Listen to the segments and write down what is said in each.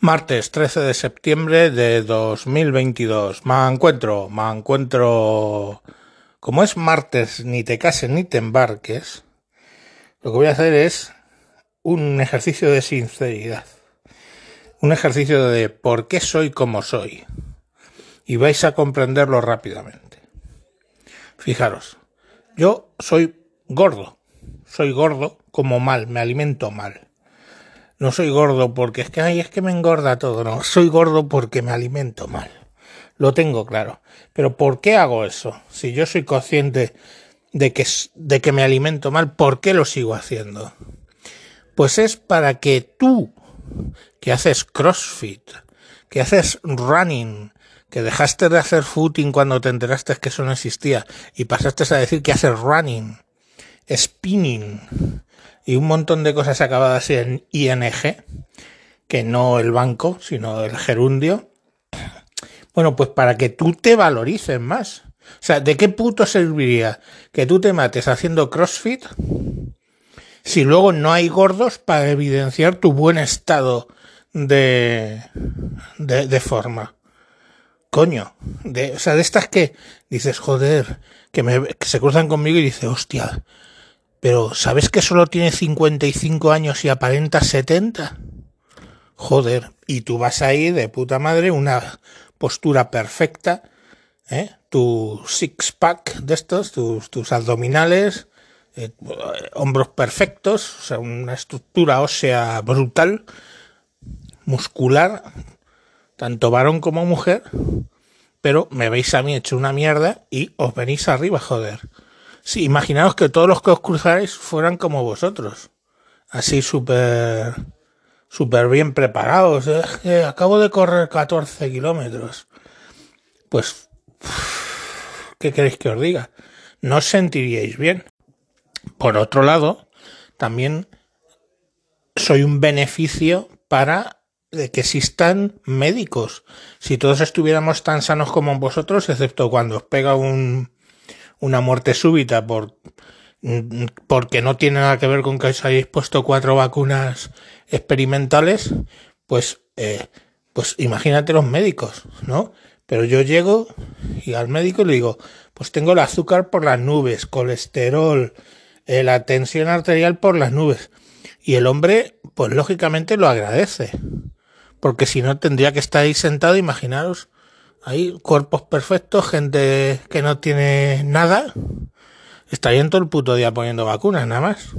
Martes 13 de septiembre de 2022. Me encuentro, me encuentro. Como es martes, ni te cases ni te embarques, lo que voy a hacer es un ejercicio de sinceridad. Un ejercicio de por qué soy como soy. Y vais a comprenderlo rápidamente. Fijaros, yo soy gordo. Soy gordo como mal, me alimento mal no soy gordo porque es que, ay, es que me engorda todo, no. Soy gordo porque me alimento mal. Lo tengo claro. Pero ¿por qué hago eso? Si yo soy consciente de que, de que me alimento mal, ¿por qué lo sigo haciendo? Pues es para que tú, que haces CrossFit, que haces running, que dejaste de hacer footing cuando te enteraste que eso no existía y pasaste a decir que haces running, spinning, y un montón de cosas acabadas en ING, que no el banco, sino el gerundio. Bueno, pues para que tú te valorices más. O sea, ¿de qué puto serviría que tú te mates haciendo CrossFit si luego no hay gordos para evidenciar tu buen estado de, de, forma? Coño, de, o sea, de estas que dices, joder, que, que se cruzan conmigo y dices, hostia, pero ¿sabes que solo tiene 55 años y aparenta 70? Joder, y tú vas ahí de puta madre, una postura perfecta, ¿eh? tu six-pack de estos, tus, abdominales, eh, hombros perfectos, o sea, una estructura ósea brutal, muscular, tanto varón como mujer, pero me veis a mí hecho una mierda y os venís arriba, joder. Sí, imaginaos que todos los que os cruzáis fueran como vosotros. Así súper súper bien preparados. ¿eh? acabo de correr 14 kilómetros. Pues, ¿qué queréis que os diga? No os sentiríais bien. Por otro lado, también soy un beneficio para que existan médicos. Si todos estuviéramos tan sanos como vosotros, excepto cuando os pega un, una muerte súbita por porque no tiene nada que ver con que os hayáis puesto cuatro vacunas experimentales, pues, eh, pues imagínate los médicos, ¿no? Pero yo llego y al médico le digo, pues tengo el azúcar por las nubes, colesterol, eh, la tensión arterial por las nubes. Y el hombre, pues lógicamente lo agradece. Porque si no tendría que estar ahí sentado, imaginaros, hay cuerpos perfectos, gente que no tiene nada, estarían todo el puto día poniendo vacunas, nada más.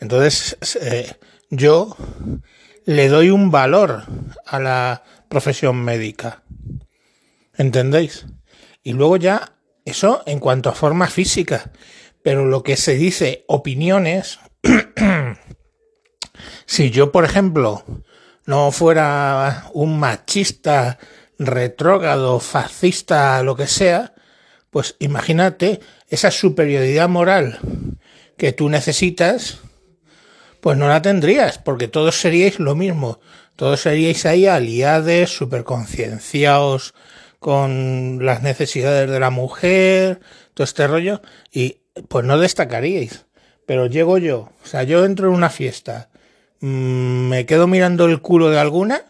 Entonces, eh, yo le doy un valor a la profesión médica. ¿Entendéis? Y luego ya, eso en cuanto a forma física. Pero lo que se dice opiniones, si yo, por ejemplo, no fuera un machista retrógrado, fascista, lo que sea, pues imagínate esa superioridad moral que tú necesitas, pues no la tendrías, porque todos seríais lo mismo. Todos seríais ahí aliados, superconcienciados con las necesidades de la mujer, todo este rollo, y pues no destacaríais. Pero llego yo, o sea, yo entro en una fiesta, mm, me quedo mirando el culo de alguna,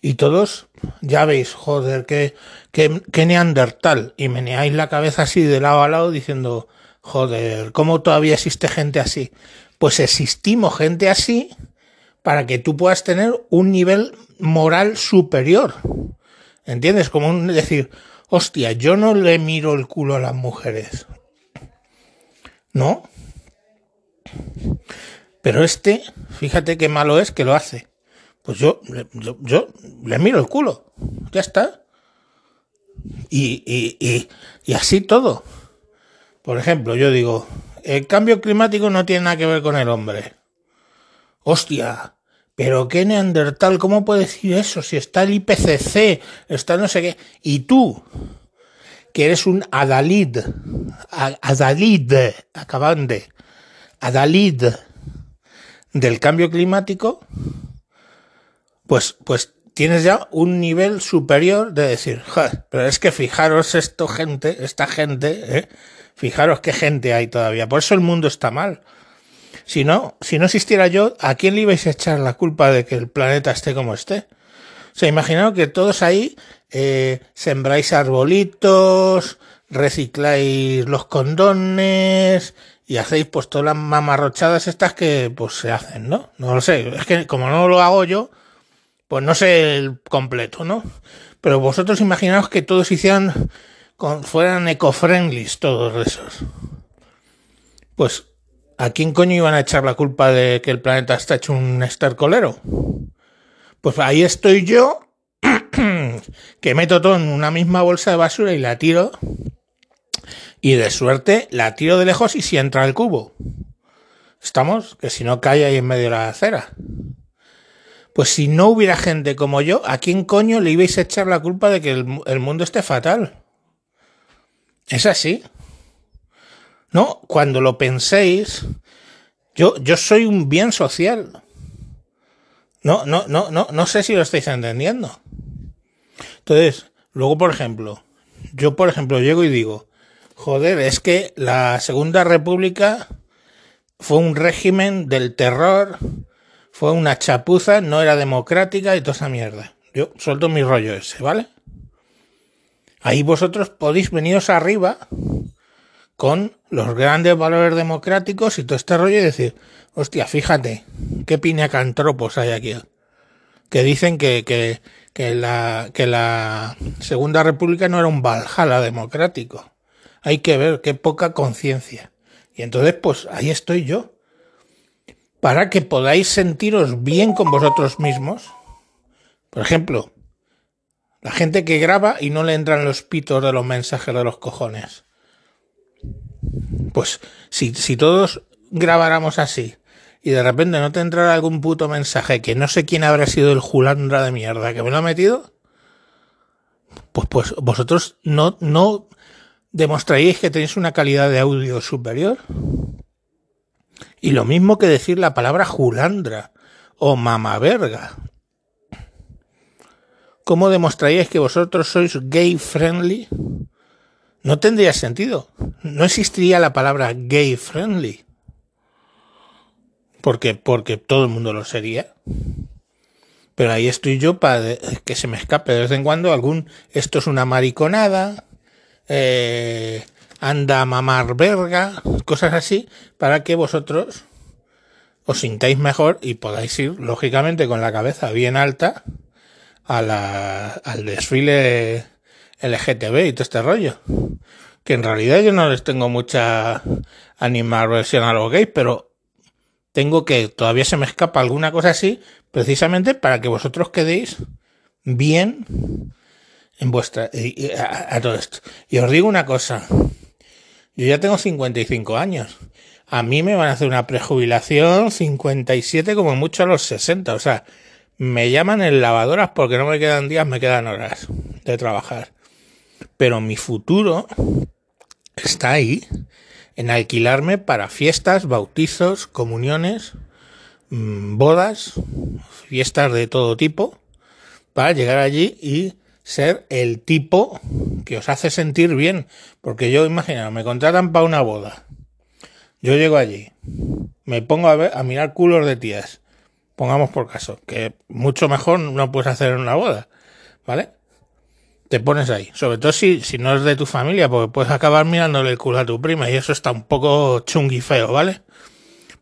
y todos, ya veis, joder, qué, qué, neandertal. Y meneáis la cabeza así de lado a lado diciendo, joder, ¿cómo todavía existe gente así? Pues existimos gente así para que tú puedas tener un nivel moral superior. ¿Entiendes? Como decir, hostia, yo no le miro el culo a las mujeres. ¿No? Pero este, fíjate qué malo es que lo hace. Pues yo, yo, le miro el culo. Ya está. Y, y, y, y así todo. Por ejemplo, yo digo, el cambio climático no tiene nada que ver con el hombre. Hostia, pero qué neandertal, ¿cómo puede decir eso? Si está el IPCC, está no sé qué. Y tú, que eres un adalid, adalid, acabande, adalid del cambio climático, pues, pues tienes ya un nivel superior de decir, pero es que fijaros esto gente, esta gente, ¿eh? fijaros qué gente hay todavía. Por eso el mundo está mal. Si no, si no existiera yo, ¿a quién le ibais a echar la culpa de que el planeta esté como esté? O sea, imaginaos que todos ahí eh, sembráis arbolitos, recicláis los condones y hacéis pues todas las mamarrochadas estas que pues se hacen, ¿no? No lo sé, es que como no lo hago yo, pues no sé el completo, ¿no? Pero vosotros imaginaos que todos hicieran, fueran eco-friendly todos esos. Pues, ¿a quién coño iban a echar la culpa de que el planeta está hecho un estercolero? Pues ahí estoy yo, que meto todo en una misma bolsa de basura y la tiro. Y de suerte la tiro de lejos y si entra el cubo. Estamos, que si no cae ahí en medio de la acera. Pues si no hubiera gente como yo, ¿a quién coño le ibais a echar la culpa de que el, mundo esté fatal? Es así. No, cuando lo penséis, yo, yo soy un bien social. No, no, no, no, no sé si lo estáis entendiendo. Entonces, luego, por ejemplo, yo, por ejemplo, llego y digo, joder, es que la Segunda República fue un régimen del terror, fue una chapuza, no era democrática y toda esa mierda. Yo suelto mi rollo ese, ¿vale? Ahí vosotros podéis veniros arriba con los grandes valores democráticos y todo este rollo y decir, hostia, fíjate, qué piñacantropos hay aquí. Que dicen que, que, la, que la Segunda República no era un Valhalla democrático. Hay que ver qué poca conciencia. Y entonces, pues ahí estoy yo para que podáis sentiros bien con vosotros mismos. Por ejemplo, la gente que graba y no le entran los pitos de los mensajes de los cojones. Pues si, si todos grabáramos así y de repente no te entrara algún puto mensaje que no sé quién habrá sido el julandra de mierda que me lo ha metido, pues, pues vosotros no, no demostraríais que tenéis una calidad de audio superior. Y lo mismo que decir la palabra julandra o mamaverga. ¿Cómo demostraríais que vosotros sois gay friendly? No tendría sentido. No existiría la palabra gay friendly. Porque, porque todo el mundo lo sería. Pero ahí estoy yo para que se me escape de vez en cuando algún esto es una mariconada, eh, anda a mamar verga, cosas así, para que vosotros os sintáis mejor y podáis ir, lógicamente, con la cabeza bien alta a la, al desfile LGTB y todo este rollo. Que en realidad yo no les tengo mucha versión a los gays, pero tengo que, todavía se me escapa alguna cosa así, precisamente para que vosotros quedéis bien en vuestra, a, a todo esto. Y os digo una cosa, yo ya tengo 55 años. A mí me van a hacer una prejubilación 57 como mucho a los 60. O sea, me llaman en lavadoras porque no me quedan días, me quedan horas de trabajar. Pero mi futuro está ahí en alquilarme para fiestas, bautizos, comuniones, mm, bodas, fiestas de todo tipo, para llegar allí y ser el tipo que os hace sentir bien. Porque yo, imagino, me contratan para una boda. Yo llego allí, me pongo a, ver, a mirar culos de tías. Pongamos por caso, que mucho mejor no puedes hacer en una boda. ¿Vale? Te pones ahí. Sobre todo si, si no es de tu familia, porque puedes acabar mirándole el culo a tu prima y eso está un poco chungui feo, ¿vale?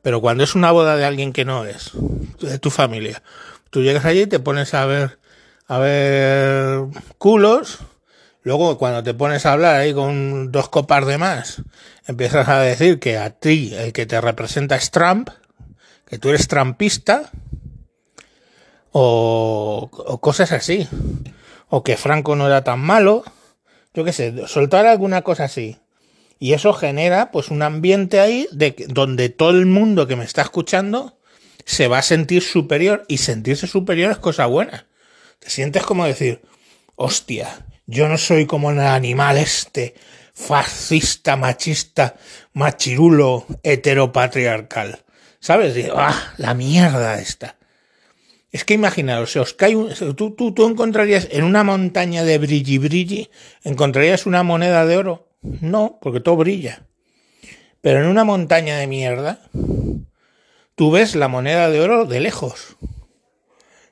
Pero cuando es una boda de alguien que no es de tu familia, tú llegas allí y te pones a ver a ver culos. Luego, cuando te pones a hablar ahí con dos copas de más, empiezas a decir que a ti el que te representa es Trump, que tú eres trumpista, o, o cosas así. O que Franco no era tan malo. Yo qué sé, soltar alguna cosa así. Y eso genera pues un ambiente ahí de donde todo el mundo que me está escuchando se va a sentir superior y sentirse superior es cosa buena. Te sientes como decir, hostia, yo no soy como el animal este, fascista, machista, machirulo, heteropatriarcal. ¿Sabes? ah, la mierda esta. Es que imaginaos, si os cae un, tú, tú, tú encontrarías en una montaña de brilli brilli, encontrarías una moneda de oro. No, porque todo brilla. Pero en una montaña de mierda, tú ves la moneda de oro de lejos.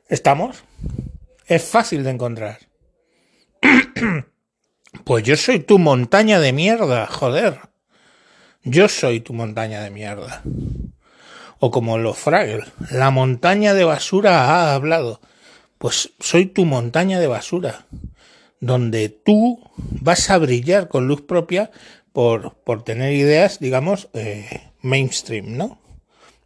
¿Estamos? Es fácil de encontrar. pues yo soy tu montaña de mierda, joder. Yo soy tu montaña de mierda. O como los Fraggle, la montaña de basura ha hablado. Pues soy tu montaña de basura, donde tú vas a brillar con luz propia por, por tener ideas, digamos, eh, mainstream, ¿no?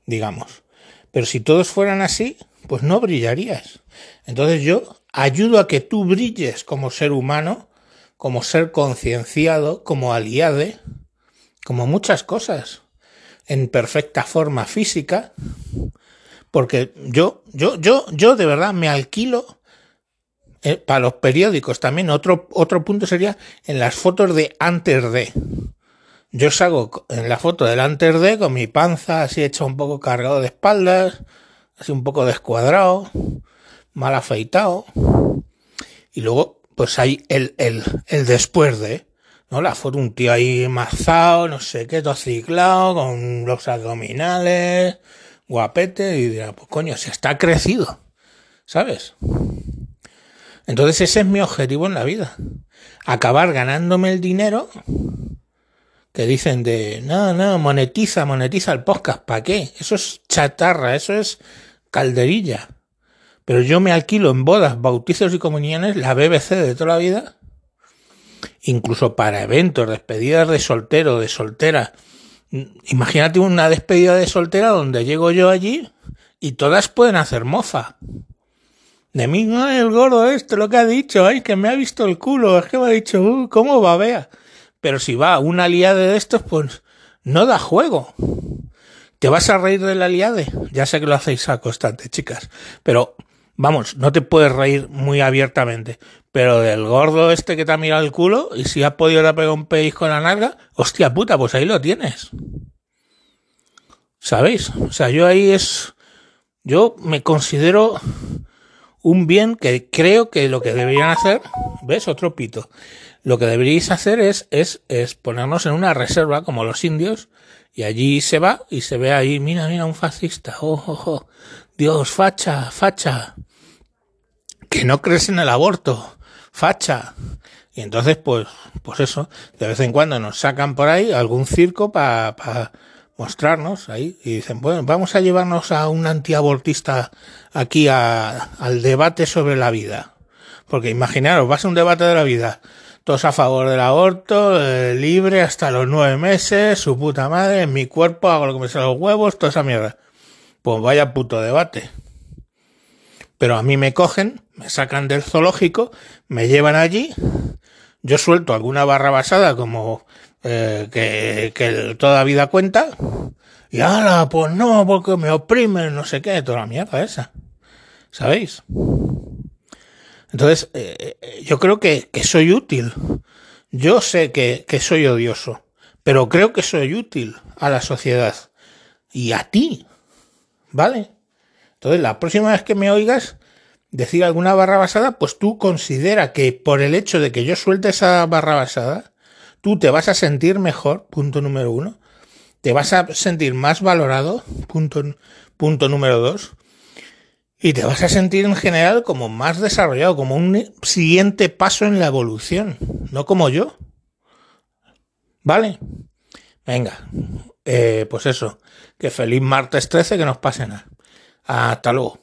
Digamos. Pero si todos fueran así, pues no brillarías. Entonces yo ayudo a que tú brilles como ser humano, como ser concienciado, como aliade, como muchas cosas, en perfecta forma física, porque yo, yo, yo, yo de verdad me alquilo eh, para los periódicos también. Otro, otro punto sería en las fotos de antes de. Yo salgo en la foto del antes de con mi panza así hecha un poco cargado de espaldas, así un poco descuadrado, mal afeitado. Y luego, pues hay el, el, el después de, ¿no? La foto, un tío ahí mazado, no sé qué, todo ciclado, con los abdominales, guapete, y dirá, pues coño, se está crecido, ¿sabes? Entonces ese es mi objetivo en la vida. Acabar ganándome el dinero que dicen de, no, no, monetiza, monetiza el podcast, ¿para qué? Eso es chatarra, eso es calderilla. Pero yo me alquilo en bodas, bautizos y comuniones la BBC de toda la vida, incluso para eventos, despedidas de soltero, de soltera. Imagínate una despedida de soltera donde llego yo allí y todas pueden hacer mofa. De mí, el gordo esto, lo que ha dicho, ay, que me ha visto el culo, es que me ha dicho, uh, ¿cómo va, vea? Pero si va una aliade de estos, pues no da juego. ¿Te vas a reír de la? Ya sé que lo hacéis a constante, chicas. Pero, vamos, no te puedes reír muy abiertamente. Pero del gordo este que te ha mirado el culo y si ha podido dar pegar un pellizco con la nalga, hostia puta, pues ahí lo tienes. ¿Sabéis? O sea, yo ahí es... Yo me considero un bien que creo que lo que deberían hacer... ¿Ves? Otro pito. Lo que deberíais hacer es, es, es ponernos en una reserva como los indios y allí se va y se ve ahí, mira, mira, un fascista, oh, oh, oh, Dios, facha, facha, que no crees en el aborto, facha. Y entonces, pues, pues eso, de vez en cuando nos sacan por ahí algún circo para mostrarnos ahí y dicen, bueno, vamos a llevarnos a un antiabortista aquí a, al debate sobre la vida. Porque imaginaros, vas a un debate de la vida todos a favor del aborto, eh, libre hasta los nueve meses, su puta madre, en mi cuerpo hago lo que me sale los huevos, toda esa mierda. Pues vaya puto debate. Pero a mí me cogen, me sacan del zoológico, me llevan allí, yo suelto alguna barra basada como eh, que, toda vida cuenta, y ahora, pues no, porque me oprimen, no sé qué, toda la mierda esa. ¿Sabéis? Entonces, eh, eh, yo creo que, que, soy útil. Yo sé que, que soy odioso, pero creo que soy útil a la sociedad y a ti. ¿Vale? Entonces, la próxima vez que me oigas decir alguna barra basada, pues tú considera que por el hecho de que yo suelte esa barra basada, tú te vas a sentir mejor, punto número uno. Te vas a sentir más valorado, punto, punto número dos. Y te vas a sentir en general como más desarrollado, como un siguiente paso en la evolución, no como yo. ¿Vale? Venga, eh, pues eso, que feliz martes 13, que nos pase nada. Hasta luego.